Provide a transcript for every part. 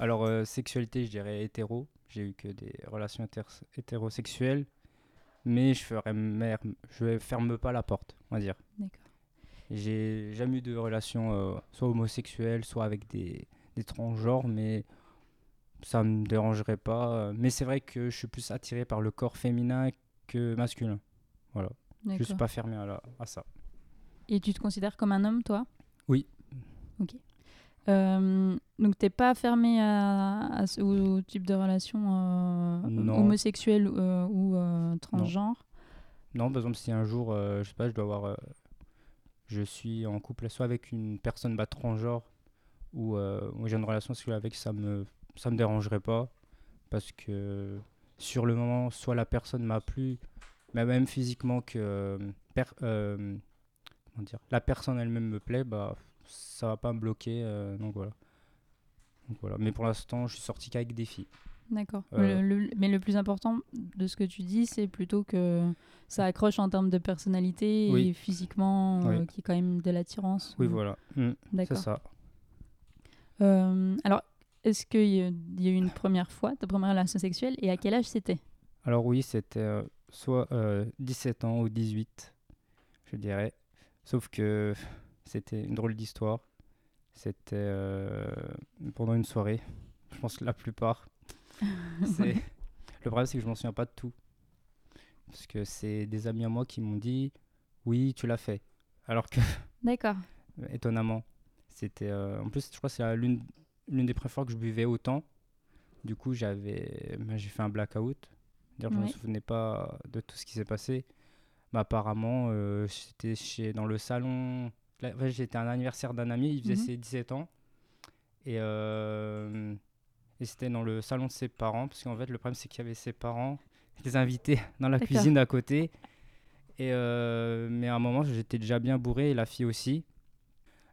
Alors, euh, sexualité, je dirais hétéro. J'ai eu que des relations hétér- hétérosexuelles. Mais je ferai mer- je ferme pas la porte, on va dire. D'accord. J'ai jamais eu de relation euh, soit homosexuelle, soit avec des, des transgenres, mais ça me dérangerait pas. Mais c'est vrai que je suis plus attiré par le corps féminin que masculin. Voilà. Je suis pas fermé à, la- à ça. Et tu te considères comme un homme, toi? Oui. Ok. Euh, donc t'es pas fermé à, à ce- au type de relation euh, homosexuelle euh, ou euh, transgenre? Non, par exemple, si un jour, euh, je sais pas, je dois avoir. euh, je suis en couple soit avec une personne bah, transgenre ou euh, ou j'ai une relation sexuelle avec, ça me, ça me dérangerait pas. Parce que sur le moment, soit la personne m'a plu, mais même physiquement que. euh, per- euh, comment dire La personne elle-même me plaît, bah ça va pas me bloquer. euh, donc voilà. Donc voilà. Mais pour l'instant, je suis sorti qu'avec des filles. D'accord. Euh. Mais le plus important de ce que tu dis, c'est plutôt que ça accroche en termes de personnalité et physiquement, euh, Oui. qu'il y ait quand même de l'attirance. Oui, ou- voilà. Mm, c'est D'accord. ça. Euh, alors, est-ce qu'il y, y a eu une première fois, ta première relation sexuelle, et à quel âge c'était? Alors oui, c'était euh, soit euh, 17 ans ou 18, je dirais. Sauf que c'était une drôle d'histoire. C'était euh, pendant une soirée. Je pense que la plupart. c'est... Le problème, c'est que je m'en souviens pas de tout. Parce que c'est des amis à moi qui m'ont dit oui, tu l'as fait. Alors que, D'accord. étonnamment, c'était. euh, En plus, je crois que c'est l'une, l'une des premières fois que je buvais autant. Du coup, j'avais, ben, j'ai fait un blackout. D'ailleurs, je ne me souvenais pas de tout ce qui s'est passé. Mais apparemment, euh, j'étais chez, dans le salon. Ouais, j'étais à un anniversaire d'un ami, il faisait Mhm. ses 17 ans. Et, euh, et c'était dans le salon de ses parents. Parce qu'en fait, le problème, c'est qu'il y avait ses parents, des invités dans la cuisine à côté. Et euh, mais à un moment, j'étais déjà bien bourré et la fille aussi.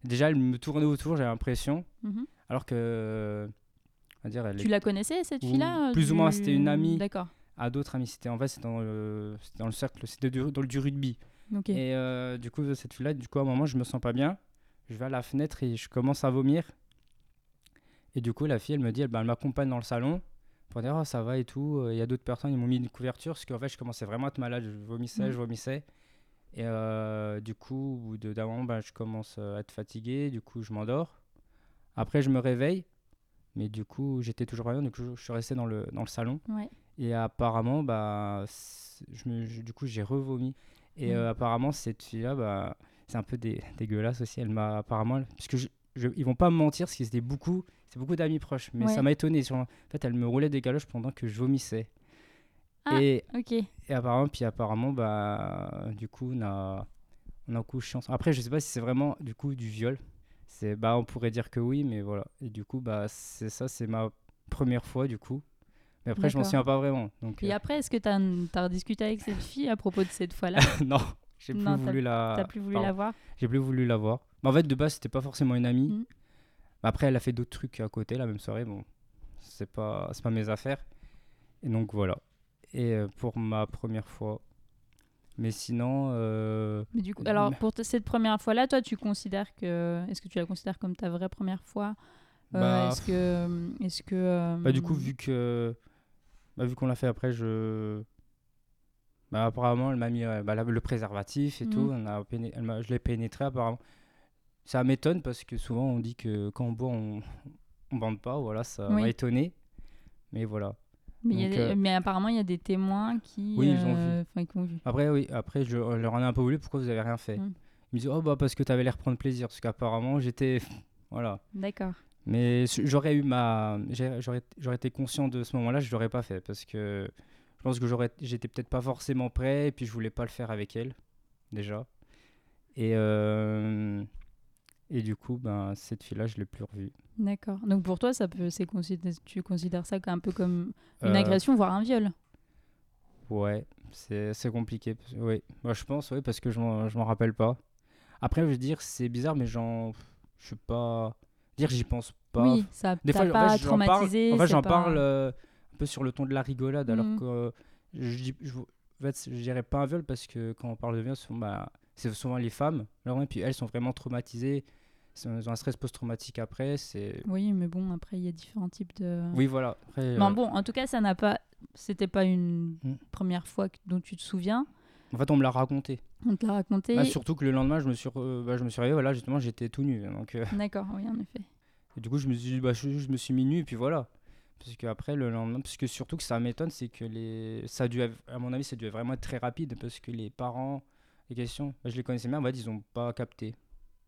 Déjà, elle me tournait autour, j'avais l'impression. Mhm. Alors que. On va dire, elle Tu la connaissais, cette fille-là euh, plus ou moins, c'était une amie. D'accord. à d'autres amis. C'était en fait, c'était dans le, c'était dans le cercle, c'était du- dans le du rugby. Et euh, du coup, cette fille-là, du coup, à un moment, je me sens pas bien. Je vais à la fenêtre et je commence à vomir. Et du coup, la fille, elle me dit, elle, bah, elle m'accompagne dans le salon pour dire, oh, ça va et tout. Euh, Il y a d'autres personnes, ils m'ont mis une couverture parce qu'en fait, je commençais vraiment à être malade. Je vomissais, Mhm. je vomissais. Et euh, du coup, au bout d'un moment, bah, je commence à être fatigué. Du coup, je m'endors. Après, je me réveille. Mais du coup, j'étais toujours pas bien. Du coup, je, suis resté dans le, dans le salon. Ouais. Et apparemment, bah, c'est- je me, je- du coup, j'ai revomi. Et Mm. euh, apparemment, cette fille-là, bah, c'est un peu dé- dégueulasse aussi. Elle m'a apparemment, parce que je, je- ils vont pas me mentir, parce que c'était beaucoup, c'est beaucoup d'amis proches. Mais Ouais. ça m'a étonné. Sur, en fait, elle me roulait des galoches pendant que je vomissais. Ah. Et, Ok. et apparemment, puis apparemment, bah, du coup, on a, on a couché ensemble. Après, je sais pas si c'est vraiment du coup du viol. C'est, bah, on pourrait dire que oui, mais voilà. Et du coup, bah, c'est ça, c'est ma première fois du coup. Mais après, je m'en souviens pas vraiment. Donc, Et euh, après, est-ce que tu as, rediscuté avec cette fille à propos de cette fois-là? Non, j'ai plus Non, voulu la. T'as plus voulu pardon. la voir? J'ai plus voulu la voir. Mais en fait, de base, c'était pas forcément une amie. Mhm. Après, elle a fait d'autres trucs à côté la même soirée. Bon, c'est pas, pas mes affaires. Et donc voilà. Et euh, pour ma première fois. Mais sinon, euh, Mais du coup, alors pour te- cette première fois-là, toi, tu considères que, est-ce que tu la considères comme ta vraie première fois? Euh, Bah, Est-ce que, est-ce que, euh, bah, du coup, vu que, bah, vu qu'on l'a fait après, je, bah, apparemment, elle m'a mis euh, bah, le préservatif et Mhm. tout. On a péné- elle m'a- je l'ai pénétré apparemment. Ça m'étonne parce que souvent on dit que quand on boit, on, on bande pas. Voilà, ça Oui. m'a étonné. Mais voilà. mais, il y a donc, des- euh, mais apparemment, il y a des témoins qui, Oui, ils ont vu. euh, enfin, qui ont vu. Après, oui, après, je leur en ai un peu voulu. Pourquoi vous avez rien fait? Mm. Ils me disent, oh, bah, parce que tu avais l'air prendre plaisir. Parce qu'apparemment, j'étais. Voilà. D'accord. Mais j'aurais eu ma. J'aurais été conscient de ce moment-là, je l'aurais pas fait. Parce que je pense que j'aurais j'étais peut-être pas forcément prêt. Et puis, je voulais pas le faire avec elle, déjà. Et. euh, Et du coup, ben, cette fille-là, je l'ai plus revue. D'accord. Donc pour toi, ça peut, c'est tu considères ça un peu comme une Euh, agression, voire un viol? Ouais, c'est compliqué. Oui, moi je pense, oui, parce que je m'en je m'en rappelle pas. Après, je veux dire, c'est bizarre, mais j'en. Je sais pas. Dire, j'y pense pas. Oui, ça Des fois, en pas fait, j'en parle, traumatisé. en fait, j'en pas- parle euh, un peu sur le ton de la rigolade, alors Mhm. que euh, je, dis- je, en fait, je dirais pas un viol parce que quand on parle de viol, bah, c'est souvent les femmes. Alors, et puis elles sont vraiment traumatisées. Elles ont un stress post-traumatique après. Oui, mais bon, après, il y a différents types de. Oui, voilà. Après, Bon, euh, bon, en tout cas, ça n'a pas. C'était pas une Mm. première fois dont tu te souviens. En fait, on me l'a raconté. On te l'a raconté. Bah, surtout que le lendemain, je me suis, re- bah, je me suis réveillé, voilà, justement, j'étais tout nu. Donc, euh, D'accord, oui, en effet. Et du coup, je me suis bah, je, je me suis mis nu, et puis voilà. Parce que après, le lendemain, parce que surtout que ça m'étonne, c'est que les. Ça a dû, à mon avis, ça a dû vraiment être très rapide, parce que les parents, les questions, bah, je les connaissais bien, en fait, ils n'ont pas capté.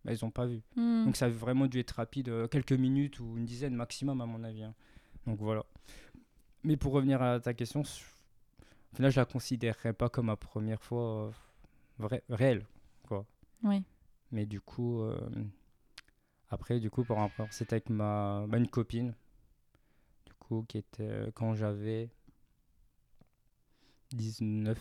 Bah, ils n'ont pas vu. Hmm. Donc ça a vraiment dû être rapide, euh, quelques minutes ou une dizaine maximum, à mon avis. hein. Donc voilà. Mais pour revenir à ta question, je- là, je la considérerais pas comme ma première fois euh, vrai, réelle. Oui. Mais du coup, euh, après, du coup, par rapport, c'était avec ma, bah, une copine, du coup, qui était euh, quand j'avais 19,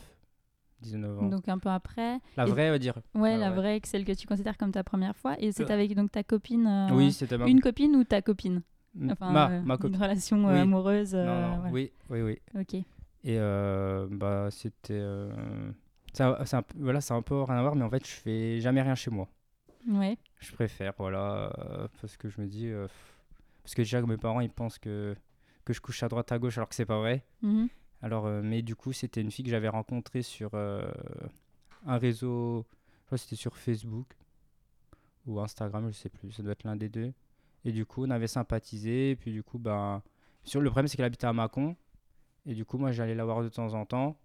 19 ans. Donc un peu après. la vraie, on va dire. Ouais, Ah la ouais. vraie, celle que tu considères comme ta première fois. Et c'est avec donc ta copine. euh, Oui, c'était ma, Une copine ou ta copine? Enfin, ma, euh, ma Une copine. relation Oui. amoureuse. Non, non, voilà. oui, oui, oui. Ok. Et euh, bah, c'était. euh, ça- c'est un, peu- voilà, c'est un peu rien à voir, mais en fait, je fais jamais rien chez moi. Ouais. Je préfère, voilà, euh, parce que je me dis. euh, parce que déjà, mes parents, ils pensent que, que je couche à droite, à gauche, alors que c'est pas vrai. Mhm. Alors, euh, mais du coup, c'était une fille que j'avais rencontrée sur euh, un réseau. Je crois que c'était sur Facebook ou Instagram, je sais plus. Ça doit être l'un des deux. Et du coup, on avait sympathisé. Et puis, du coup, ben. Sur, le problème, c'est qu'elle habitait à Mâcon. Et du coup, moi, j'allais la voir de temps en temps.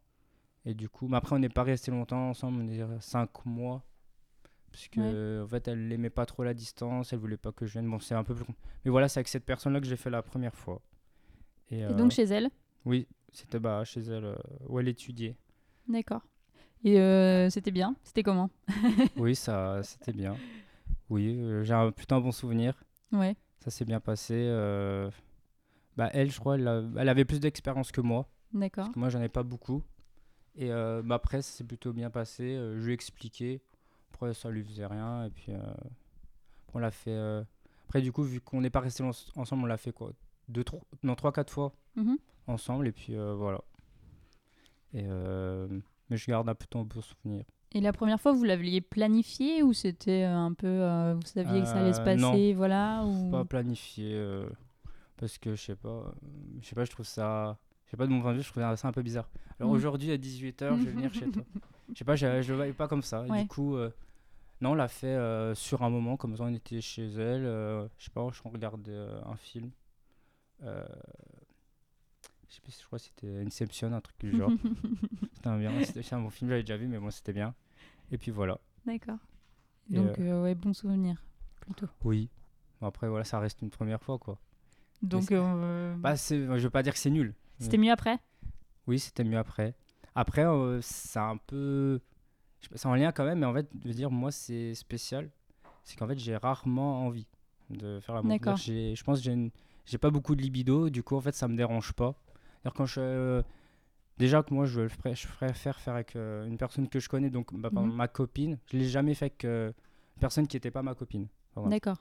Et du coup, mais après, on n'est pas resté longtemps ensemble, on est 5 mois. Parce que, en fait, elle n'aimait pas trop la distance, elle voulait pas que je vienne. Bon, c'est un peu plus. Mais voilà, c'est avec cette personne-là que j'ai fait la première fois. Et, Et euh, donc chez elle? Oui, c'était bah, chez elle, euh, où elle étudiait. D'accord. Et euh, c'était bien? C'était comment? Oui, ça, c'était bien. Oui, j'ai un putain bon souvenir. Ouais. Ça s'est bien passé. Bah, elle, je crois, elle, a- elle avait plus d'expérience que moi. D'accord. Moi, j'en ai pas beaucoup. Et euh, bah, après, ça s'est plutôt bien passé. euh, je lui ai expliqué. Après, ça lui faisait rien. Et puis, euh, on l'a fait. Après, du coup, vu qu'on n'est pas resté ensemble, on l'a fait quoi deux, trois... Non, trois, quatre fois Mhm. ensemble. Et puis, voilà. Et, Mais je garde un plutôt un bon souvenir. Et la première fois, vous l'aviez planifié ou c'était un peu. euh, vous saviez que ça allait se Euh, passer Voilà ou... Pas planifié. euh, Parce que, je sais pas. euh, Je sais pas, je trouve ça. Je sais pas, de mon point de vue, je trouve ça un peu bizarre. Alors Mhm. aujourd'hui, à 18h, je vais venir chez toi. Je sais pas, je, je le voyais pas comme ça. Ouais. Du coup, euh, non, on l'a fait euh, sur un moment, comme ça, on était chez elle. euh, je sais pas, je regardait euh, un film. Je sais plus, je crois que c'était Inception, un truc du genre. c'était un, bien, c'était un bon film, j'avais déjà vu, mais moi, c'était bien. Et puis voilà. D'accord. Donc, ouais, bon souvenir, plutôt. Oui. Bon, après, voilà, ça reste une première fois, quoi. Donc, euh, Bah, je veux pas dire que c'est nul. c'était mieux après? Oui, c'était mieux après. Après, euh, c'est un peu. C'est en lien quand même, mais en fait, je veux dire, moi, c'est spécial. C'est qu'en fait, j'ai rarement envie de faire l'amour. D'accord. Je pense que j'ai, une- pas beaucoup de libido, du coup, en fait, ça me dérange pas. Quand je. euh, Déjà que moi, je, le ferais- je préfère faire avec euh, une personne que je connais, donc bah, Mhm. ma copine. Je l'ai jamais fait avec euh, une personne qui n'était pas ma copine. D'accord.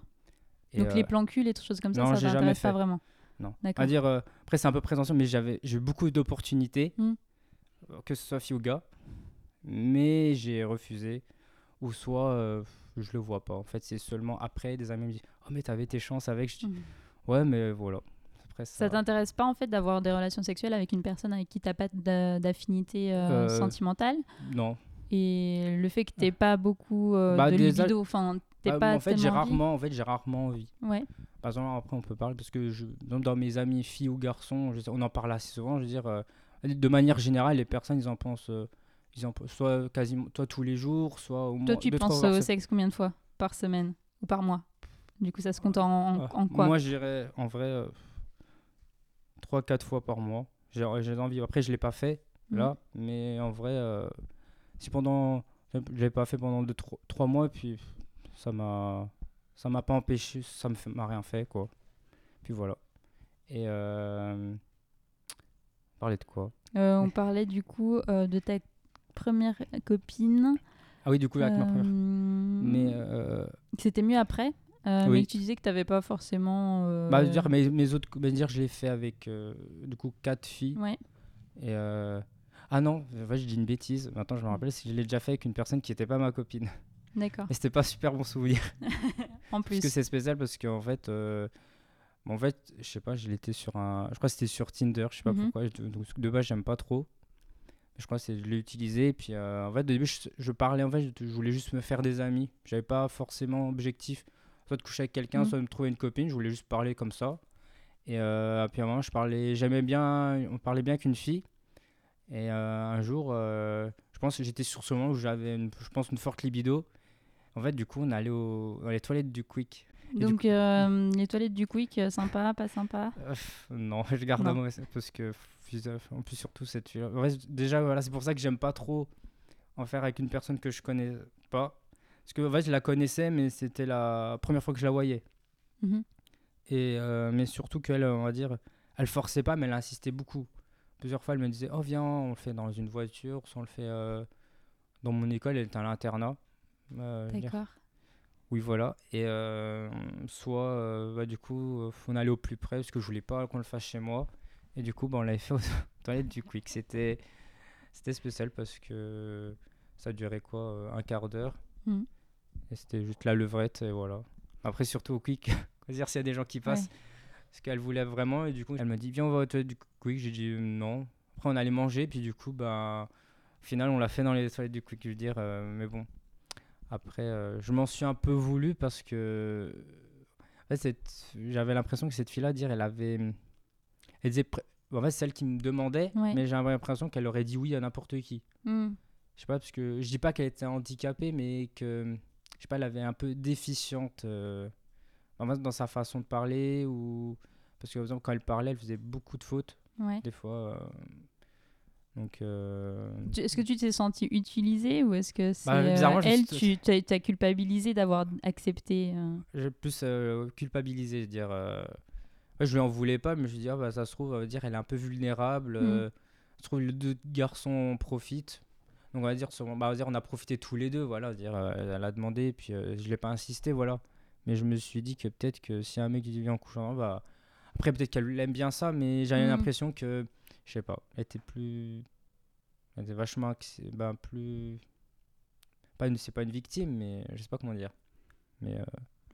Et, Donc, euh, les plans cul, les choses comme ça, non, ça jamais t'intéresse pas vraiment Non. D'accord. À dire, euh, après, c'est un peu prétentieux, mais j'avais, j'ai eu beaucoup d'opportunités, Hmm. euh, que ce soit fille ou gars, mais j'ai refusé. Ou soit, euh, je le vois pas. En fait, c'est seulement après, des amis me disent Oh, mais t'avais tes chances avec. Je dis Mhm. Ouais, mais voilà. Après, ça. Ça t'intéresse pas en fait d'avoir des relations sexuelles avec une personne avec qui t'as pas d'a- d'affinité euh, Euh, sentimentale? Non. et le fait que t'aies pas beaucoup euh, Bah, de libido, enfin Bah, pas en fait, j'ai rarement, en fait, j'ai rarement envie. Ouais. Par exemple, après, on peut parler parce que je, dans, mes amis, filles ou garçons, je- on en parle assez souvent. Je veux dire, euh, de manière générale, les personnes, ils en pensent, euh, ils en, soit quasiment, toi tous les jours, soit au Toi moins tu deux, trois penses au sexe combien de fois par semaine ou par mois? Du coup ça se compte en, en- Ah, en quoi? Moi, je dirais en vrai 3-4 fois par mois. J'ai envie. Après, je l'ai pas fait Mhm. là, mais en vrai, euh, si pendant. Je l'ai pas fait pendant 3 mois, puis ça m'a. ça m'a pas empêché, ça m'a rien fait, quoi. Puis voilà. Et euh, parler de quoi? Euh, on parlait du coup euh, de ta première copine. Ah oui, du coup, avec ma première. Mais C'était mieux après? Oui. Mais tu disais que tu n'avais pas forcément. bah, dire mes, mes autres, bah, dire je l'ai fait avec du coup quatre filles. Ouais. Et ah non, je dis une bêtise. Maintenant, je me rappelle, c'est que je l'ai déjà fait avec une personne qui n'était pas ma copine. D'accord. Et c'était pas super bon souvenir. En Parce plus. que c'est spécial parce qu'en fait, euh, en fait, je sais pas, je l'étais sur un, je crois que c'était sur Tinder, je sais pas Mhm. pourquoi. donc, de base, j'aime pas trop. Je crois que c'est, je l'ai utilisé. Et puis, euh, en fait, au début, je, je parlais, en fait, je, je voulais juste me faire des amis. J'avais pas forcément objectif, soit de coucher avec quelqu'un, Mhm. soit de me trouver une copine. Je voulais juste parler comme ça. Et euh, puis à un moment, je parlais, j'aimais bien, on parlait bien qu'une fille. Et euh, un jour, euh, je pense que j'étais sur ce moment où j'avais, je pense, une forte libido. En fait, du coup, on allait au, dans les toilettes du Quick. Et Donc, euh, les toilettes du Quick, euh, sympa, pas sympa Euh, non, je garde Non. parce que en plus surtout cette fille. En fait, déjà voilà, c'est pour ça que j'aime pas trop en faire avec une personne que je connais pas. Parce que en fait, je la connaissais, mais c'était la première fois que je la voyais. Mhm. Et euh, mais surtout qu'elle, on va dire, elle forçait pas, mais elle insistait beaucoup. Plusieurs fois, elle me disait, oh viens, on le fait dans une voiture, soit on le fait dans mon école. Elle était à l'internat. D'accord. oui, voilà. Et euh, soit, euh, bah, du coup, euh, on allait au plus près parce que je voulais pas qu'on le fasse chez moi. Et du coup, bah, on l'avait fait aux toilettes du Quick. C'était, c'était spécial parce que ça durait quoi Un quart d'heure. Mhm. Et c'était juste la levrette et voilà. Après, surtout au Quick, dire s'il y a des gens qui passent. Ouais. Parce qu'elle voulait vraiment. Et du coup, elle m'a dit Viens, on va aux toilettes du Quick. J'ai dit non. Après, on allait manger. Puis du coup, bah, au final, on l'a fait dans les toilettes du Quick. Je veux dire, euh, mais bon. Après, euh, je m'en suis un peu voulu parce que en fait, j'avais l'impression que cette fille-là, dire, elle avait, elle disait, pré- en fait, c'est celle qui me demandait, Ouais. mais j'avais l'impression qu'elle aurait dit oui à n'importe qui. Hmm. Je sais pas parce que je dis pas qu'elle était handicapée, mais que je sais pas, elle avait un peu déficiente euh, dans sa façon de parler ou parce que par exemple quand elle parlait, elle faisait beaucoup de fautes Ouais. des fois. euh, donc euh, Est-ce que tu t'es senti utilisé ou est-ce que c'est Bah, euh, je me elle, tu t'as, culpabilisé d'avoir accepté euh, J'ai plus euh, culpabilisé, je veux dire. ouais, je lui en voulais pas, mais je dis, ah, bah, ça se trouve, dire, elle est un peu vulnérable. Mm. je trouve les deux garçons en profitent. Donc on va dire, sur- bah, on va dire, on a profité tous les deux, voilà. Dire, elle a demandé, et puis je l'ai pas insisté, voilà. Mais je me suis dit que peut-être que si un mec vient en couchant, bah, après peut-être qu'elle aime bien ça, mais j'avais Mm. l'impression que, je sais pas, elle était plus, elle était vachement, bah, plus, pas une, c'est pas une victime, mais je sais pas comment dire. Mais euh,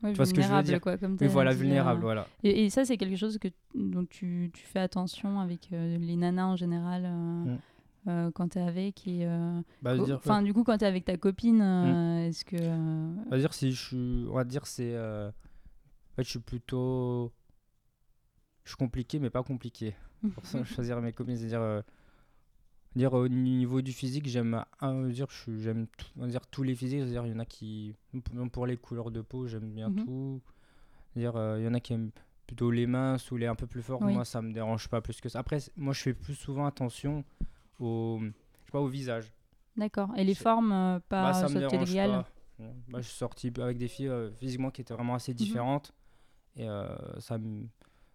ouais, Tu vois ce que je veux dire quoi, comme voilà, dit, vulnérable, euh. voilà. Et, et ça, c'est quelque chose que, dont tu, tu fais attention avec euh, les nanas en général euh, Mm. quand t'es avec. Et, Bah, veux dire, enfin, du coup, quand t'es avec ta copine, Mm. est-ce que. On va dire si je suis, on va dire c'est, en fait je suis plutôt, je suis compliqué mais pas compliqué. Pour ça choisir mes copines, c'est-à-dire, euh, dire au niveau du physique j'aime, dire je j'aime, dire tous les physiques, c'est-à-dire il y en a qui, même pour les couleurs de peau j'aime bien Mhm. tout. C'est-à-dire euh, il y en a qui aiment plutôt les minces ou les un peu plus forts. Oui. Moi ça me dérange pas plus que ça. Après moi je fais plus souvent attention au, je sais pas au visage. D'accord. Et les C'est- formes, euh, pas Bah, ça me dérange pas. Bah, je suis sorti avec des filles euh, physiquement qui étaient vraiment assez différentes. Et euh, ça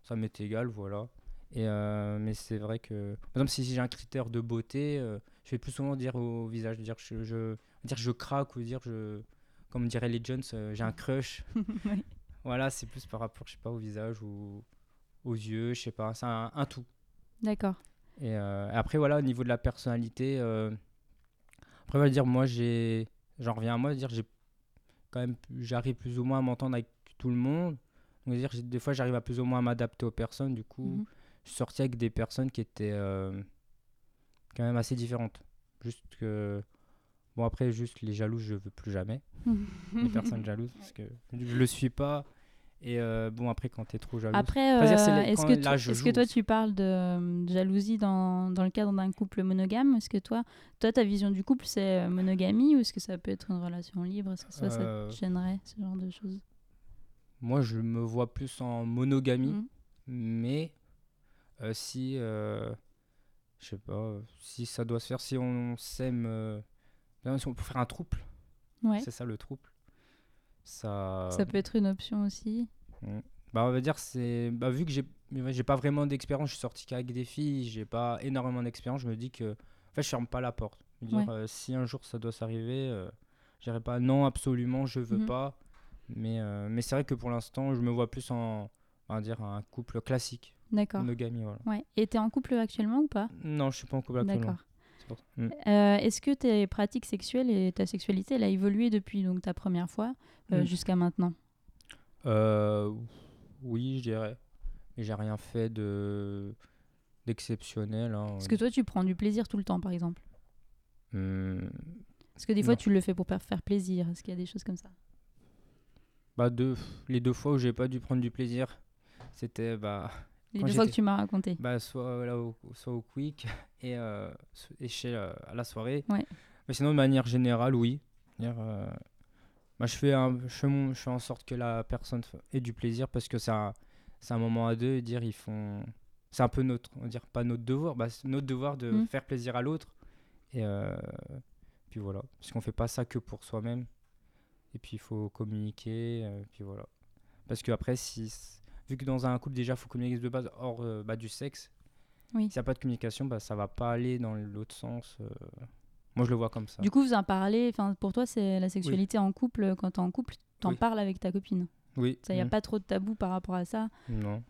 ça m'est égal, voilà. Et, euh, mais c'est vrai que, par exemple, si j'ai un critère de beauté, euh, je vais plus souvent dire au visage, dire je, je, dire je craque ou dire je, comme dirait les Jones, euh, j'ai un crush. Oui. Voilà, c'est plus par rapport, je sais pas, au visage ou aux yeux, je sais pas, c'est un, un tout. D'accord. Et euh, après, voilà, au niveau de la personnalité, euh, après, on va dire, moi, j'ai, j'en reviens à moi, dire, j'ai quand même, j'arrive plus ou moins à m'entendre avec tout le monde. Donc, dire, des fois, j'arrive à plus ou moins à m'adapter aux personnes. Du coup, Mhm. Je suis sorti avec des personnes qui étaient euh, quand même assez différentes. Juste que, bon, après, juste les jalouses, je veux plus jamais. Les personnes jalouses, parce que je le suis pas. Et euh, bon, après, quand tu es trop jaloux. Après, euh, est-ce que, là, je est-ce que toi aussi. tu parles de, de jalousie dans, dans le cadre d'un couple monogame? Est-ce que toi, toi, ta vision du couple, c'est euh, monogamie ou est-ce que ça peut être une relation libre? Est-ce que ça, ça Euh, te gênerait, ce genre de choses? Moi, je me vois plus en monogamie. Mhm. Mais si, euh, je sais pas, euh, si ça doit se faire, si on s'aime, euh, si on peut faire un trouble, Ouais. c'est ça le trouble. ça. Ça peut être une option aussi. Bah, on va dire, c'est. Bah, vu que j'ai j'ai pas vraiment d'expérience, je suis sorti qu'avec des filles, j'ai pas énormément d'expérience, je me dis que. En fait, je ferme pas la porte. Je veux dire, Ouais. euh, si un jour ça doit s'arriver, euh, je dirais pas non, absolument, je veux Mhm. pas. Mais, euh, mais c'est vrai que pour l'instant, je me vois plus en. On va dire un couple classique, D'accord. monogamie, voilà. Ouais. Et t'es en couple actuellement ou pas? Non, je suis pas en couple actuellement. D'accord. Mm. Euh, Est-ce que tes pratiques sexuelles et ta sexualité, elle a évolué depuis donc ta première fois euh, Mm. jusqu'à maintenant? Euh, oui, je dirais. Mais j'ai rien fait de d'exceptionnel. hein. Est-ce que toi, tu prends du plaisir tout le temps, par exemple Hmm, Parce que des fois, Non. tu le fais pour faire plaisir. Est-ce qu'il y a des choses comme ça? Bah deux, les deux fois où j'ai pas dû prendre du plaisir, c'était bah, Les Quand deux fois que tu m'as raconté. bah soit là au, soit au quick et, euh, et chez euh, à la soirée. Ouais. Mais sinon de manière générale, oui. Euh, bah, je fais un, je fais mon- je fais en sorte que la personne ait du plaisir parce que c'est un, un moment à deux. Et dire ils font, c'est un peu notre, on dire pas notre devoir, bah, notre devoir de Mm. faire plaisir à l'autre. Et euh, puis voilà, parce qu'on fait pas ça que pour soi-même. Et puis il faut communiquer. euh, puis voilà. Parce que après, si, vu que dans un couple déjà, il faut communiquer de base hors euh, bah, du sexe. Oui. S'il n'y a pas de communication, bah, ça va pas aller dans l'autre sens. euh. Moi, je le vois comme ça. Du coup, vous en parlez. Enfin, pour toi, c'est la sexualité en couple. Quand t'es en couple, t'en Oui. parles avec ta copine. oui. Il n'y a mm. pas trop de tabou par rapport à ça. Non.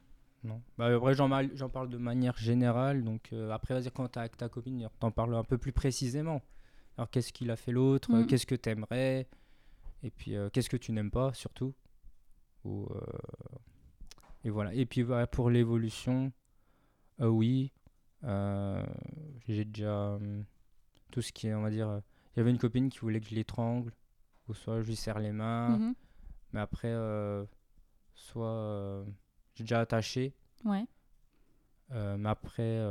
Non. Bah, après, j'en mal- j'en parle de manière générale. Donc, euh, après, vas-y, quand t'es avec ta copine, t'en parles un peu plus précisément. Alors, qu'est-ce qu'il a fait l'autre euh, Mm. Qu'est-ce que t'aimerais? Et puis, euh, qu'est-ce que tu n'aimes pas, surtout? Ou, euh, Et voilà. Et puis, voilà, pour l'évolution, euh, oui. euh, J'ai déjà. hum, tout ce qui est, on va dire. euh, Il y avait une copine qui voulait que je l'étrangle. Ou soit je lui serre les mains. Mhm. Mais après, soit. j'ai déjà attaché. Ouais. Mais après,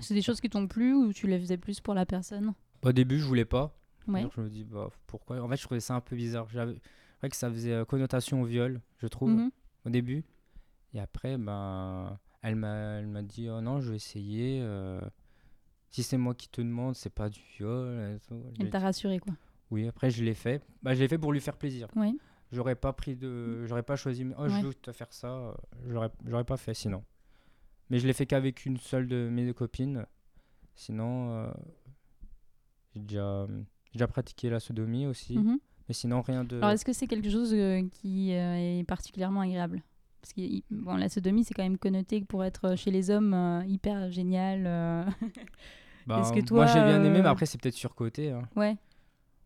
C'est des choses qui t'ont plu ou tu les faisais plus pour la personne? Au début, je voulais pas. Ouais. Je me dis, bah, pourquoi? En fait, je trouvais ça un peu bizarre. J'avais- C'est vrai que ça faisait connotation au viol, je trouve, Mhm. au début. Et après, ben, elle m'a dit, oh non, je vais essayer. euh, si c'est moi qui te demande, c'est pas du viol. Elle t'a rassuré, quoi. oui, après, je l'ai fait. Bah, je l'ai fait pour lui faire plaisir. Oui. J'aurais pas pris de. J'aurais pas choisi. Oh, je veux te faire ça. euh, J'aurais pas fait sinon. Mais je l'ai fait qu'avec une seule de mes copines. Sinon, euh, j'ai déjà, déjà pratiqué la sodomie aussi. Mhm. Mais sinon, rien de. Alors, est-ce que c'est quelque chose euh, qui euh, est particulièrement agréable? Parce que bon, la sodomie, c'est quand même connoté pour être euh, chez les hommes euh, hyper génial. euh, Bah, moi, j'ai bien aimé, mais après, c'est peut-être surcoté. hein. Ouais.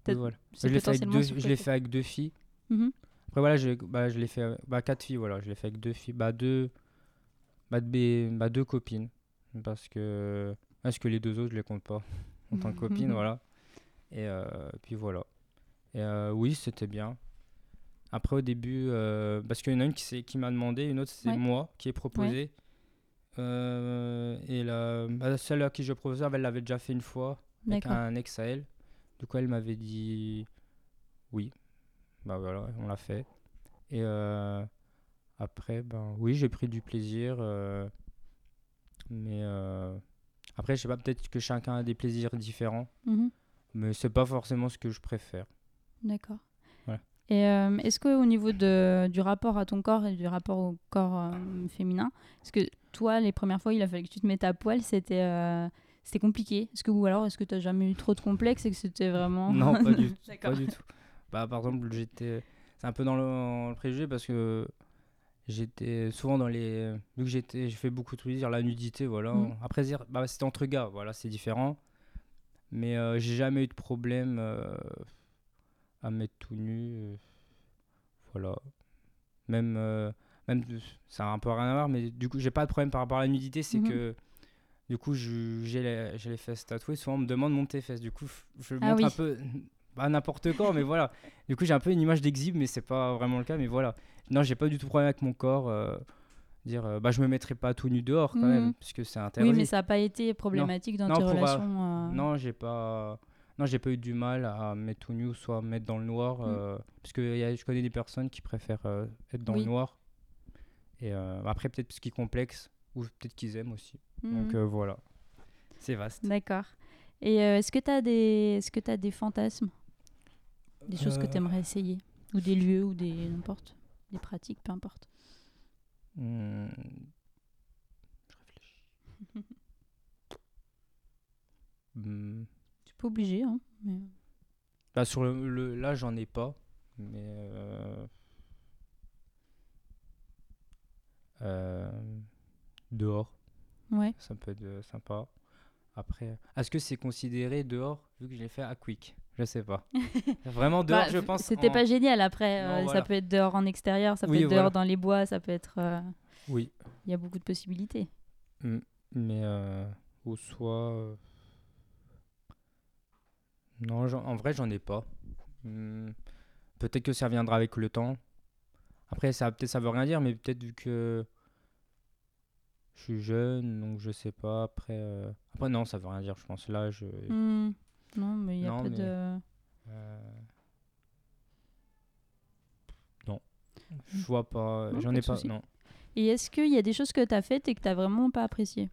Voilà. Je l'ai fait, avec deux, je l'ai surcoté. fait avec deux filles. Mhm. Après, voilà, je, bah, je l'ai fait. Bah, quatre filles, voilà. Je l'ai fait avec deux filles. Bah, deux. Bah, bah, deux copines. Parce que. Parce que les deux autres, je les compte pas en tant que copine, voilà. Et euh, puis voilà. Et oui, c'était bien. Après, au début, euh, parce qu'il y en a une qui, m'a demandé, une autre, c'est Ouais. moi qui ai proposé. Euh, et la, bah, celle à qui je proposais, elle l'avait déjà fait une fois avec un ex à elle. Du coup, elle m'avait dit oui. Bah voilà, on l'a fait. Et euh, après, ben oui, j'ai pris du plaisir. mais après, je sais pas, peut-être que chacun a des plaisirs différents. Mhm. Mais c'est pas forcément ce que je préfère. D'accord. Et euh, est-ce qu'au niveau de, du rapport à ton corps et du rapport au corps euh, féminin, est-ce que toi, les premières fois, il a fallu que tu te mettes à poil, c'était euh, c'était compliqué? Est-ce que ou alors est-ce que tu n'as jamais eu trop de complexes et que c'était vraiment Non, pas du, pas du tout. Bah, par exemple, j'étais. C'est un peu dans le, dans le préjugé parce que j'étais souvent dans les. Vu que j'étais, j'ai fait beaucoup de plaisir, la nudité, voilà. Mm. Après, dire, bah, c'était entre gars, voilà, c'est différent. Mais j'ai jamais eu de problème à me mettre tout nu. euh, voilà. Même. euh, même ça a un peu rien à voir, mais du coup, j'ai pas de problème par rapport à la nudité, c'est Mhm. que. Du coup, j'ai les, les fesses tatouées. Souvent, on me demande de monter les fesses. Du coup, je Ah montre oui. un peu. Pas n'importe quoi, mais voilà. Du coup, j'ai un peu une image d'exhibe, mais c'est pas vraiment le cas. Mais voilà. Non, j'ai pas du tout de problème avec mon corps. euh, dire, euh, bah, je me mettrai pas tout nu dehors quand Mhm. même, puisque c'est interdit. Oui, mais ça n'a pas été problématique dans Non, tes relations. euh, Non, j'ai pas. Non, j'ai pas eu du mal à me mettre tout nu ou soit me mettre dans le noir. Mm. euh, parce que y a- je connais des personnes qui préfèrent euh, être dans Oui. le noir. Et euh, après, peut-être parce qu'ils complexent ou peut-être qu'ils aiment aussi. Donc mhm. euh, voilà. C'est vaste. D'accord. Et est-ce que tu as des est-ce que tu des fantasmes? Des choses que tu aimerais essayer? Ou des lieux, ou des n'importe. Des pratiques, peu importe. Hmm, Je réfléchis. Hmm, pas obligé, hein. mais- Là, sur le, le- là, j'en ai pas. Mais. euh, euh, dehors, Ouais. ça peut être euh, sympa. Après, est-ce que c'est considéré dehors vu que je l'ai fait à Quick? Je sais pas. Vraiment dehors, Bah, je pense. C'était en- pas génial. Après, Non, euh, voilà. ça peut être dehors en extérieur, ça peut Oui, être dehors voilà. dans les bois, ça peut être. Oui, Il y a beaucoup de possibilités. mais euh, au soit. Non, en vrai, j'en ai pas. Hmm, Peut-être que ça viendra avec le temps. Après, ça peut-être ça veut rien dire, mais peut-être vu que je suis jeune, donc je sais pas. Après, euh, après non, ça veut rien dire. Je pense là, je. Hmm. Non, mais il y a Non, pas mais- de. euh, Non, je vois pas. J'en ai pas. Non. Et est-ce qu'il y a des choses que tu as faites et que tu vraiment pas apprécié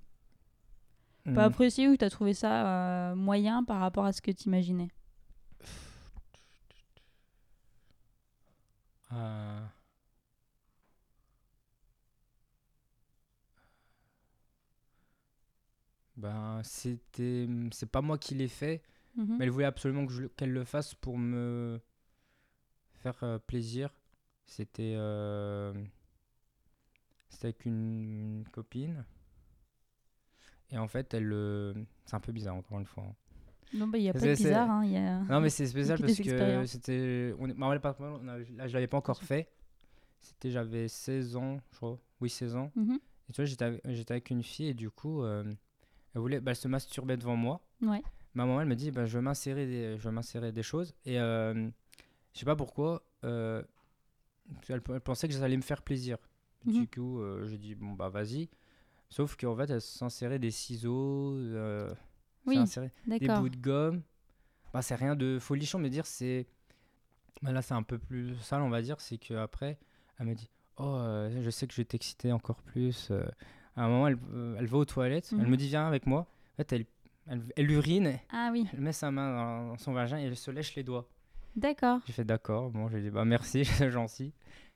Pas Hmm. apprécié ou que tu as trouvé ça euh, moyen par rapport à ce que tu imaginais Euh, Ben, c'était. C'est pas moi qui l'ai fait, Mhm. mais elle voulait absolument le- qu'elle le fasse pour me faire euh, plaisir. C'était. euh, C'était avec une copine. Et en fait, elle. euh, C'est un peu bizarre, encore une fois. hein. Non, bah, il y a pas de bizarre. hein, il y a... Non, mais c'est spécial parce que c'était. On Là, je l'avais pas encore fait. C'était. J'avais 16 ans, je crois. Oui, 16 ans. Mhm. Et tu vois, j'étais avec, une fille et du coup, euh, elle voulait, bah, elle se masturbait devant moi. Ouais. Ma maman, elle me dit, bah, je vais m'insérer des, je vais m'insérer des choses. Et euh, je sais pas pourquoi, euh, elle, elle pensait que ça allait me faire plaisir. Du Mhm. coup, euh, j'ai dit, bon, bah, vas-y. Sauf qu'en fait, elle s'insérait des ciseaux, euh, Oui, des bouts de gomme. Bah, c'est rien de folichon, mais dire, c'est. bah, là, c'est un peu plus sale, on va dire. C'est qu'après, elle me dit Oh, euh, je sais que je vais t'exciter encore plus. euh. À un moment, elle, elle va aux toilettes. Elle Mhm. me dit Viens avec moi. En fait, elle, elle, elle urine. Ah oui, Elle met sa main dans, dans son vagin et elle se lèche les doigts. d'accord. J'ai fait D'accord. Bon, j'ai dit Bah, merci, c'est gentil.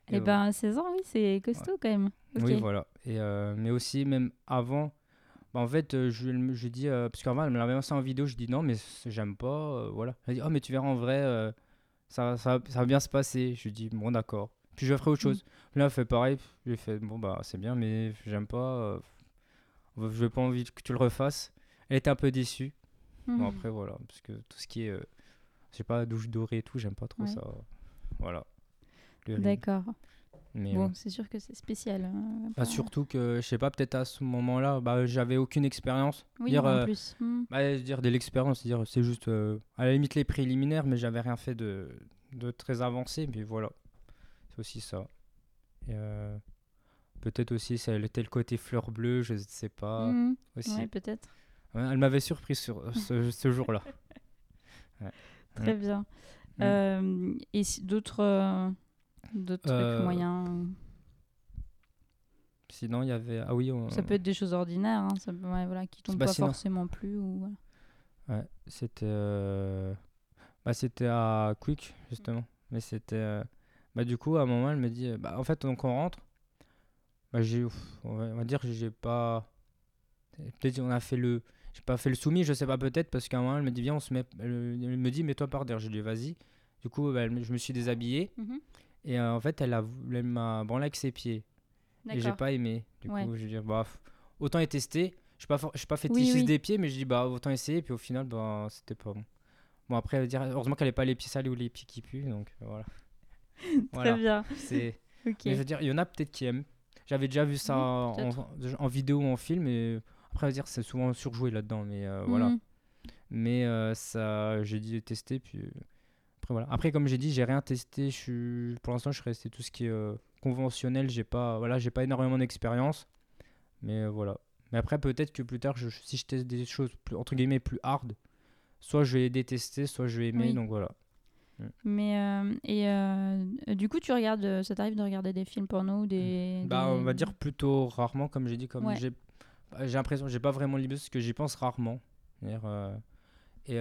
Et, Et voilà. ben 16 ans, oui, c'est costaud quand même. Oui, voilà. Et, euh, mais aussi, même avant, bah, en fait, euh, je, lui- je dis, euh, parce qu'avant, elle me l'avait lancé en vidéo, je dis non, mais j'aime pas, euh, voilà. Elle dit, oh, mais tu verras en vrai, euh, ça, ça, va- ça va bien se passer. Je lui dis, bon, d'accord. Puis je ferai autre Mm. chose. Là, elle fait pareil, je lui ai fait, bon, bah, c'est bien, mais j'aime pas, je n'ai pas envie que tu le refasses. Elle était un peu déçue. Bon, Mhm. après, voilà, parce que tout ce qui est, je sais pas, douche dorée et tout, j'aime pas trop Ouais. ça. Voilà. Le riz. D'accord. Mais, Bon, euh, c'est sûr que c'est spécial. hein, bah, surtout que, je sais pas, peut-être à ce moment-là, bah, j'avais aucune expérience. Oui, dire, en euh, plus. Hmm. Bah, dire de l'expérience, dire c'est juste euh, à la limite les préliminaires, mais j'avais rien fait de, de très avancé, mais voilà, c'est aussi ça. Et, euh, peut-être aussi ça était le côté fleur bleue, je sais pas. Mhm. Aussi, Ouais, peut-être. Elle m'avait surpris sur ce, ce jour-là. Très bien. Mm. Euh, et si- d'autres euh, d'autres Euh, trucs moyens Sinon, il y avait ah oui, on- Ça peut être des choses ordinaires, hein, ça ouais, voilà, qui tombent pas forcément plus. Ou. Ouais, c'était euh, bah, c'était à Quick justement. Mais c'était euh, bah du coup à un moment elle me dit bah en fait donc on rentre. Bah j'ai on va, dire que j'ai pas peut-être on a fait le j'ai pas fait le soumis, je sais pas peut-être parce qu'à un moment elle me dit viens on se met elle, me dit mets-toi par terre, j'ai dit vas-y. Du coup bah, je me suis déshabillé Mhm. Et euh, en fait elle a vou- elle m'a branlé avec ses pieds et j'ai pas aimé. Du Ouais. coup je veux dire bah autant y tester. Je suis pas je suis pas Oui, fétichiste oui. des pieds mais je dis bah autant essayer puis au final bah c'était pas bon. Bon après dire heureusement qu'elle n'avait pas les pieds sales ou les pieds qui puent donc euh, voilà. Très bien. C'est mais je veux dire il y en a peut-être qui aiment. J'avais déjà vu ça Oui, en, vidéo ou en film et après va dire c'est souvent surjoué là-dedans mais euh, voilà. Mhm. Mais euh, ça j'ai dit tester puis après voilà. Après comme j'ai dit j'ai rien testé, je suis pour l'instant je suis resté tout ce qui est euh, conventionnel, j'ai pas voilà, j'ai pas énormément d'expérience. Mais euh, voilà. Mais après peut-être que plus tard je- si je teste des choses plus entre guillemets plus hard, soit je vais les détester, soit je vais aimer Oui. donc voilà. Mais euh, et euh, du coup, tu regardes, ça t'arrive de regarder des films porno ou des, Bah, des- on va dire plutôt rarement, comme j'ai dit, comme Ouais. j'ai bah, j'ai l'impression, j'ai pas vraiment l'idée parce que j'y pense rarement. Euh, et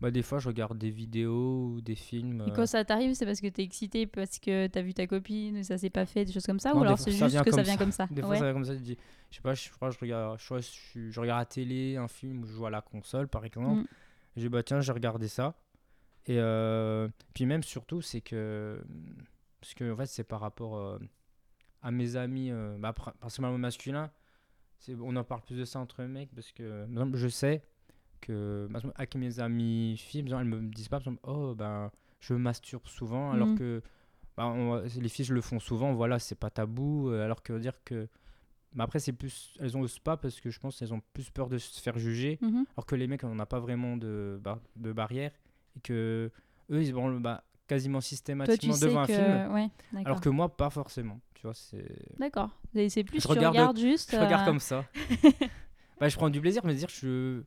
Bah, des fois, je regarde des vidéos ou des films. Et euh, quand ça t'arrive, c'est parce que t'es excité, parce que t'as vu ta copine, ça s'est pas fait, des choses comme ça, Non, ou alors c'est juste vient que ça vient ça. comme ça Des fois, Ouais. ça va comme ça, je dis, je sais pas, je crois je regarde, je, regarde la télé, un film ou je joue à la console, par exemple. Mm. Je dis, bah tiens, j'ai regardé ça. Et euh, puis même, surtout, c'est que, parce que en fait, c'est par rapport euh, à mes amis, euh, bah, pr- principalement masculins, on en parle plus de ça entre mecs, parce que, je sais que, par exemple, avec mes amis filles, elles me disent pas, par exemple, oh, ben, je masturbe souvent, alors Mhm. que bah, on- les filles le font souvent, voilà, c'est pas tabou, euh, alors que dire que. Mais après, c'est plus. Elles osent pas parce que je pense qu'elles ont plus peur de se faire juger, Mhm. alors que les mecs, on n'a pas vraiment de, bar- de barrière, et que eux, ils vont bah, quasiment Toi, tu systématiquement sais devant un que. film, Ouais, alors que moi, pas forcément. Tu vois, c'est. D'accord. C'est plus, Je tu regarde- regardes juste. Je regarde euh, comme ça. bah, je prends du plaisir, mais dire, je.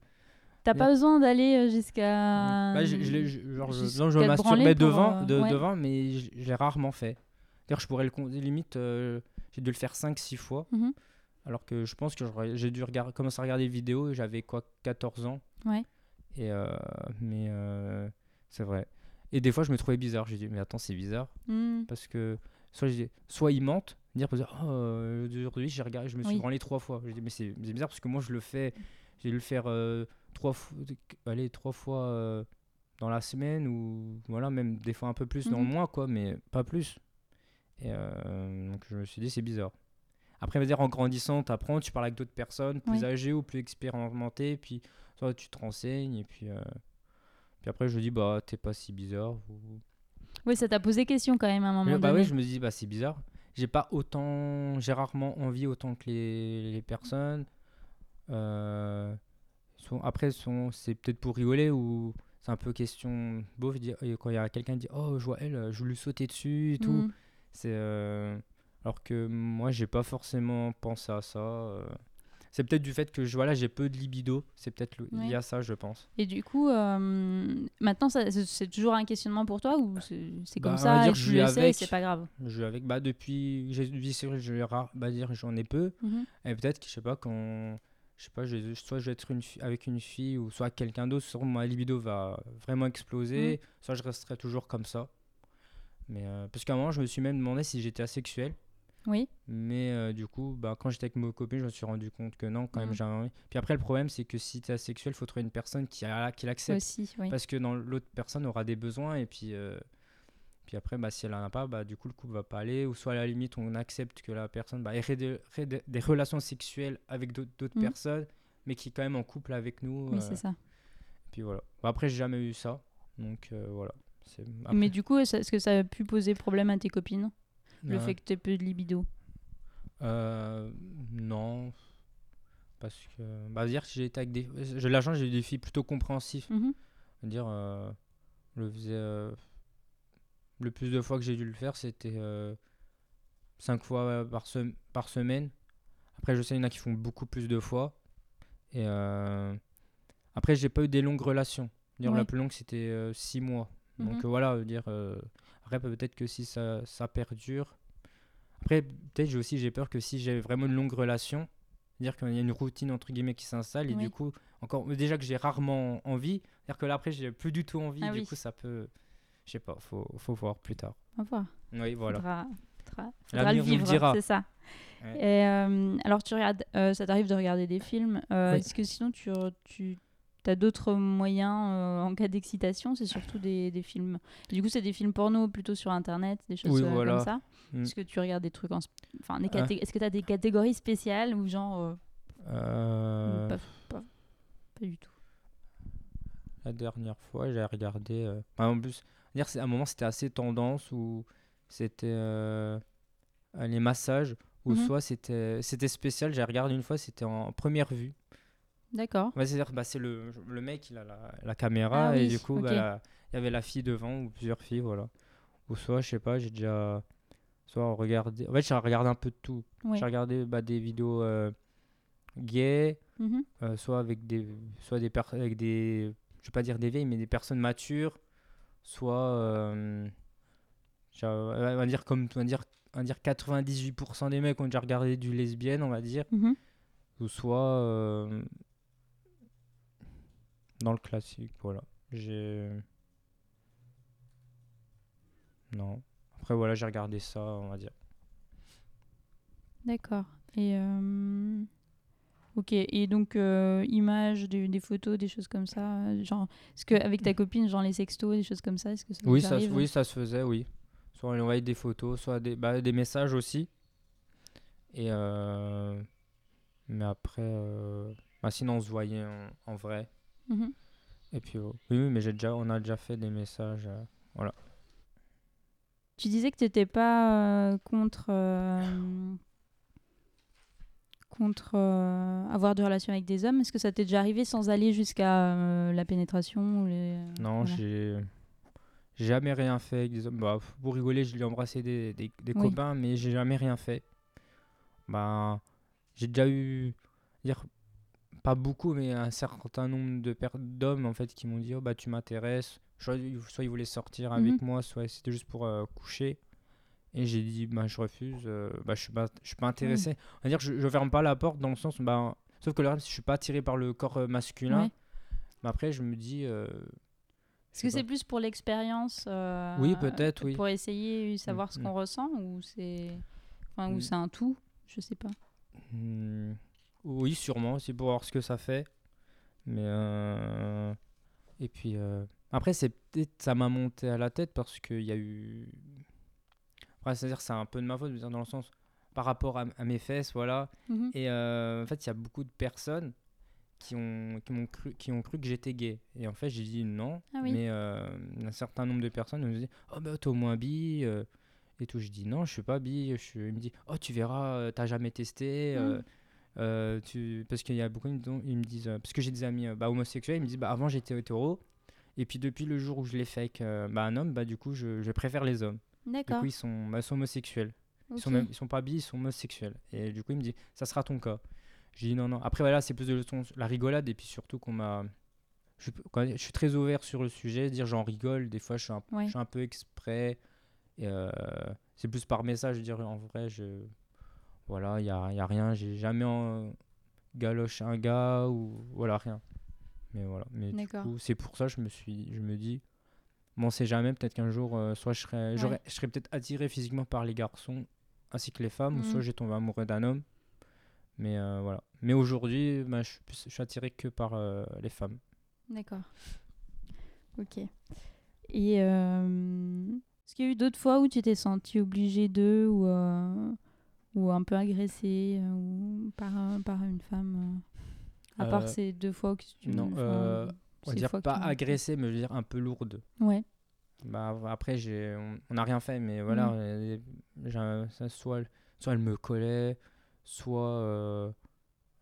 T'as pas besoin d'aller euh, jusqu'à. Bah, je, je l'ai- je- genre, je, non, me masturbais devant, euh, de- ouais. devant, mais je, l'ai rarement fait. D'ailleurs, je pourrais le limite, euh, j'ai dû le faire 5-6 fois. Mhm. Alors que je pense que j'ai dû regarder, commencer à regarder des vidéos, j'avais quoi, 14 ans. Ouais. Et euh, mais euh, c'est vrai. Et des fois, je me trouvais bizarre. J'ai dit, mais attends, c'est bizarre. Hmm. Parce que soit, j'ai- soit ils mentent, dire, oh, euh, aujourd'hui, j'ai regardé, je me suis Oui. branlé trois fois. J'ai dit, mais c'est bizarre parce que moi, je le fais, j'ai dû le faire euh, trois fois, allez, trois fois euh, dans la semaine ou voilà, même des fois un peu plus dans le Mhm. mois, quoi, mais pas plus. Et euh, donc, je me suis dit, c'est bizarre. Après, on va dire, en grandissant, tu apprends, tu parles avec d'autres personnes plus Oui. âgées ou plus expérimentées, puis soit tu te renseignes, et puis, euh, puis après, je dis, bah, t'es pas si bizarre. ou- Oui, ça t'a posé question quand même à un moment mais, bah donné. oui, je me dis, bah, c'est bizarre. J'ai pas autant, j'ai rarement envie autant que les, les personnes. Euh, après, c'est peut-être pour rigoler ou c'est un peu question et Quand il y a quelqu'un qui dit, oh, je vois elle, je lui sauter dessus et tout. Hmm. C'est euh, alors que moi, j'ai pas forcément pensé à ça. euh. C'est peut-être du fait que je, voilà, j'ai peu de libido. C'est peut-être le- Ouais. lié à ça, je pense. Et du coup, euh, maintenant, ça- c'est toujours un questionnement pour toi ou c'est Bah, comme va ça dire et que je le sais c'est pas grave? Je avec bah depuis j'ai vu c'est vrai, je vais rare bah dire j'en ai peu Mhm. et peut-être que je sais pas quand je sais pas je soit je vais être une avec une fille ou soit avec quelqu'un d'autre soit ma libido va vraiment exploser soit je resterai toujours comme ça mais euh, parce qu'à un moment je me suis même demandé si j'étais asexuel Oui. mais euh, du coup bah quand j'étais avec mes copines je me suis rendu compte que non quand même Mhm. j'avais envie puis après le problème c'est que si tu es asexuel faut trouver une personne qui a qui l'accepte Aussi, oui. parce que dans l'autre personne aura des besoins et puis euh, puis après bah, si elle en a pas bah du coup le couple va pas aller. Ou soit à la limite on accepte que la personne bah, ait des, ait des- des relations sexuelles avec d'autres Mhm. personnes mais qui est quand même en couple avec nous Oui, euh, c'est ça. puis voilà. Bah, après j'ai jamais eu ça. Donc euh, voilà. Après, Mais du coup, est-ce que ça a pu poser problème à tes copines? Le fait que tu aies peu de libido? Euh, non. Parce que bah dire que j'ai été avec des j'ai de la chance j'ai eu des filles plutôt compréhensives Mhm. dire je le faisais euh, le plus de fois que j'ai dû le faire c'était 5 fois euh, par, sem- par semaine. Après je sais il y en a qui font beaucoup plus de fois. Et euh, après j'ai pas eu des longues relations. Dire la plus longue c'était 6 mois. Donc Mhm. euh, voilà euh, dire euh, après peut-être que si ça, ça perdure. Après peut-être j'ai aussi j'ai peur que si j'ai vraiment une longue relation dire qu'il y a une routine entre guillemets qui s'installe. Et du coup encore déjà que j'ai rarement envie c'est-à-dire que là après j'ai plus du tout envie. Ah du oui. coup ça peut je sais pas faut, faut voir plus tard On va voir. oui voilà Faudra, faudra- faudra le vivre, dira. c'est ça. Ouais. Et, euh, alors, tu regardes, euh, ça t'arrive de regarder des films. euh, Oui. Est-ce que sinon, tu, tu as d'autres moyens en cas d'excitation C'est surtout des, des films. Du coup, c'est des films porno plutôt sur Internet, des choses Oui, voilà. comme ça. Mm. Est-ce que tu regardes des trucs en. Enfin, des caté- Est-ce que tu as des catégories spéciales ou genre. pas, pas- pas du tout? La dernière fois, j'ai regardé. enfin, en plus, dire c'est à un moment c'était assez tendance où c'était euh, les massages ou Mhm. soit c'était c'était spécial. J'ai regardé une fois, c'était en première vue. D'accord. Ouais, c'est-à-dire bah, c'est le le mec il a la, la caméra Ah et oui, du coup bah, la- il y avait la fille devant ou plusieurs filles voilà. Ou soit je sais pas, j'ai déjà soit regardé. En fait, j'ai regardé un peu de tout. J'ai regardé bah, des vidéos euh, gays. Mhm. Euh, soit avec des soit des personnes avec des je vais pas dire des vieilles mais des personnes matures soit euh, on va dire comme on va dire on va dire 98% des mecs ont déjà regardé du lesbienne on va dire Mhm. ou soit euh, dans le classique voilà J'ai. Non. Après, voilà, j'ai regardé ça, on va dire. D'accord. Et euh, ok. Et donc euh, images, des, des photos, des choses comme ça, euh, genre, est-ce que avec ta copine, genre les sextos, des choses comme ça, est-ce que ça Oui ça, se- arrive oui, ça se faisait, oui. Soit on envoyait des photos, soit des, bah, des messages aussi. Et euh, Mais après, euh, bah, sinon on se voyait en, en vrai. Mhm. Et puis, oh, oui, oui, mais j'ai déjà, on a déjà fait des messages. euh, Tu disais que tu n'étais pas contre, contre euh, avoir des relations avec des hommes. Est-ce que ça t'est déjà arrivé sans aller jusqu'à euh, la pénétration les... Non, voilà. j'ai jamais rien fait avec des hommes. Bah, pour rigoler, je lui ai embrassé des, des, des Oui. copains, mais j'ai jamais rien fait. Bah, j'ai déjà eu, dire, pas beaucoup, mais un certain nombre de d'hommes en fait qui m'ont dit oh, bah tu m'intéresses. Soit, soit ils voulaient sortir avec moi, soit c'était juste pour euh, coucher. Et j'ai dit bah je refuse. euh, bah je suis pas, je suis pas intéressé. On va dire que je, je ferme pas la porte dans le sens bah sauf que le reste, je suis pas attiré par le corps euh, masculin. Ouais. Mais après je me dis euh, Est-ce que c'est plus pour l'expérience euh, Oui, peut-être, oui. Pour essayer de savoir ce Mm, qu'on ressent ou c'est enfin, ou c'est un tout Je sais pas. Hmm, oui, sûrement, c'est pour voir ce que ça fait. Mais et puis après, c'est peut-être ça m'a monté à la tête parce qu'il y a eu. C'est-à-dire, c'est un peu de ma faute, dans le sens par rapport à, à mes fesses, voilà. Mhm. Et euh, en fait, il y a beaucoup de personnes qui ont qui m'ont cru qui ont cru que j'étais gay. Et en fait, j'ai dit non. Ah oui. Mais euh, un certain nombre de personnes me disaient oh bah t'es au moins bi. euh, et tout, je dis non, je suis pas bi. Je suis... Il me dit oh tu verras, t'as jamais testé. Mm. tu... Parce qu'il y a beaucoup, dont ils me disent, parce que j'ai des amis bah, homosexuels, ils me disent bah avant j'étais hétéro. Et puis depuis le jour où je l'ai fait avec bah, un homme, bah du coup je, je préfère les hommes. Du D'accord. coup ils sont, bah, homosexuels. Ils sont, même, ils sont pas bi, ils sont homosexuels. Et du coup, il me dit, ça sera ton cas. J'ai dit non, non. Après, voilà, c'est plus de la rigolade. Et puis surtout qu'on m'a. Je, suis- quand- je suis très ouvert sur le sujet. Dire j'en rigole. Des fois, je suis un, Ouais. je suis un peu exprès. Euh, c'est plus par message. Je dire, en vrai, je. Voilà, il n'y a, y a rien. J'ai jamais en galoche un gars ou. Voilà, rien. Mais voilà. Mais du coup, c'est pour ça que je me, suis, je me dis. Bon, on sait jamais. Peut-être qu'un jour, euh, soit je serais, Ouais. je serais peut-être attiré physiquement par les garçons ainsi que les femmes, ou soit Mhm. j'ai tombé amoureux d'un homme. Mais euh, voilà. Mais aujourd'hui, bah, je, suis plus- je suis attiré que par euh, les femmes. D'accord. Ok. Et est-ce qu'il y a eu d'autres fois où tu t'es senti obligé de ou, ou un peu agressé ou par, par une femme À part ces deux fois que tu. non, On va dire pas tu m'as- agressé, mais je veux dire un peu lourde. Ouais. Bah, après, j'ai, on- n'a rien fait, mais voilà. Mhm. euh, j'ai un- ça, soit, elle- soit elle me collait, soit, euh,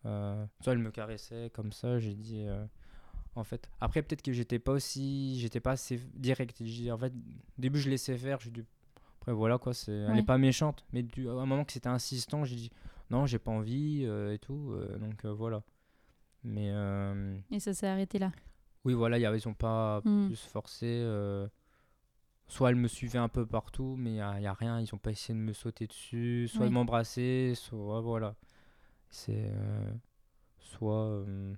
euh, soit elle me caressait, comme ça. J'ai dit. euh, en fait, après, peut-être que j'étais pas aussi. J'étais pas assez direct. En fait, au début, je laissais faire. J'ai dit. Après, voilà quoi, c'est, elle Ouais. est pas méchante. Mais du, à un moment que c'était insistant, j'ai dit non, j'ai pas envie et tout. donc voilà. Mais. Et ça s'est arrêté là. Oui, voilà, y a- ils ont pas Hmm. plus forcé. euh, soit elle me suivait un peu partout, mais il n'y a, rien. Ils ont pas essayé de me sauter dessus. Soit Oui. de m'embrasser, soit. Voilà. C'est. euh, soit. euh,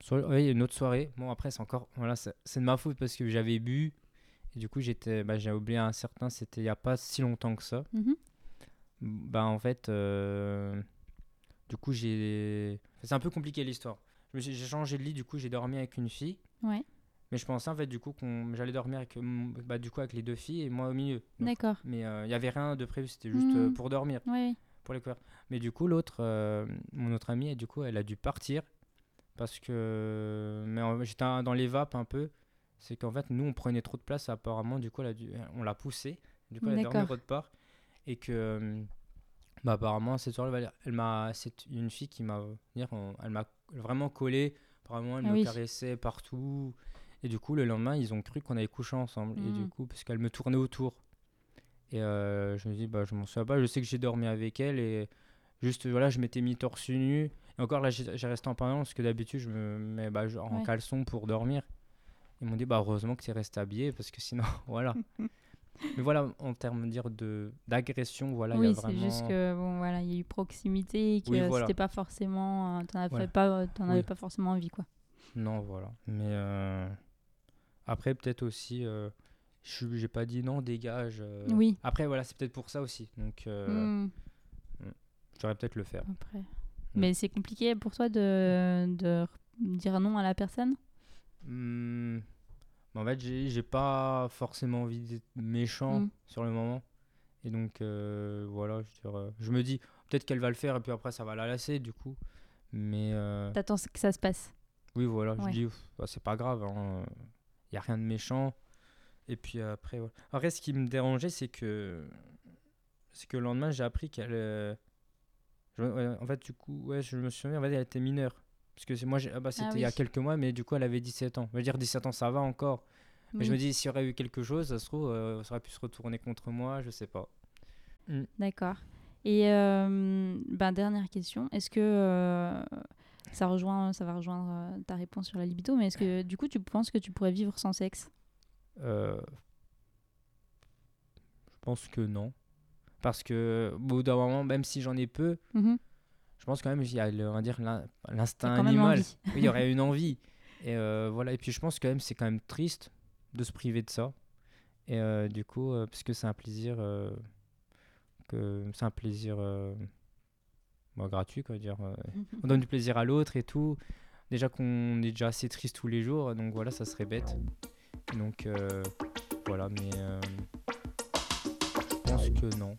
soit. Oui, il y a une autre soirée. Bon, après, c'est encore. Voilà, c'est de ma faute parce que j'avais bu. Et du coup, j'étais. Bah, j'ai oublié un certain. C'était il n'y a pas si longtemps que ça. Mhm. Bah en fait, euh, du coup j'ai... C'est un peu compliqué l'histoire. J'ai changé de lit, du coup j'ai dormi avec une fille. Ouais. Mais je pensais en fait du coup qu'on j'allais dormir avec, bah, du coup, avec les deux filles et moi au milieu. D'accord. mais il n'y avait rien de prévu, c'était juste euh, Mhm. pour dormir, Ouais. pour les couverts. Mais du coup l'autre, euh, mon autre amie, du coup elle a dû partir parce que... Mais j'étais dans les vapes un peu. C'est qu'en fait nous on prenait trop de place apparemment, du coup elle a dû... on l'a poussée. Du coup elle a dormi autre part. Et que... euh, bah apparemment cette soirée elle m'a c'est une fille qui m'a elle m'a vraiment collé. Apparemment elle Ah me oui. caressait partout. Et du coup le lendemain ils ont cru qu'on avait couché ensemble. Et du Mm. coup parce qu'elle me tournait autour. Et euh, je me dis bah je m'en souviens pas. Je sais que j'ai dormi avec elle et juste voilà je m'étais mis torse nu. Et encore là j'ai resté en pantalon parce que d'habitude je me mets bah, genre en caleçon pour dormir. Ils m'ont dit bah heureusement que tu es resté habillé parce que sinon voilà mais voilà en termes dire de d'agression voilà il y a oui, c'est vraiment juste que bon voilà, il y a eu proximité et que Oui, voilà. c'était pas forcément, euh, t'en avais Voilà. pas, t'en avais Oui. pas forcément envie quoi. Non, voilà. Mais euh, après, peut-être aussi, euh, je j'ai pas dit non, dégage. euh. Oui. Après, voilà, c'est peut-être pour ça aussi. Donc, euh, Hmm, je devrais peut-être le faire. après. Mais c'est compliqué pour toi de, de dire non à la personne? Hmm, en fait, j'ai pas forcément envie d'être méchant Mm. sur le moment. Et donc, euh, voilà, je, dire, euh, je me dis, peut-être qu'elle va le faire et puis après, ça va la lasser, du coup. Mais euh, T'attends que ça se passe. oui, voilà, Ouais. je dis, bah, c'est pas grave, il n'y a rien de méchant. Et puis après, voilà. Après, ce qui me dérangeait, c'est que, c'est que le lendemain, j'ai appris qu'elle. euh, je- ouais, en fait, du coup, ouais, je me souviens, en fait, elle était mineure. Parce que c'est- moi, j'ai- ah bah, c'était il y a quelques mois, mais du coup, elle avait 17 ans. Je veux dire, 17 ans, ça va encore. Mais je me dis, s'il y aurait eu quelque chose, ça se trouve, euh, ça aurait pu se retourner contre moi, je sais pas. D'accord. Et euh, ben, dernière question, est-ce que euh, ça, rejoint, ça va rejoindre euh, ta réponse sur la libido, mais est-ce que du coup tu penses que tu pourrais vivre sans sexe? Euh, je pense que non. Parce que, au bout d'un moment, même si j'en ai peu, Mhm. Je pense quand même qu'il y a, le- on va dire, l'instinct animal. Oui, il y aurait une envie. Et euh, voilà. Et puis, je pense quand même, c'est quand même triste de se priver de ça. Et euh, du coup, euh, parce que c'est un plaisir, euh, que c'est un plaisir euh, bah, gratuit, quoi. Dire, euh, on donne du plaisir à l'autre et tout. Déjà qu'on est déjà assez triste tous les jours, donc voilà, ça serait bête. Donc euh, voilà, mais euh, je pense que non.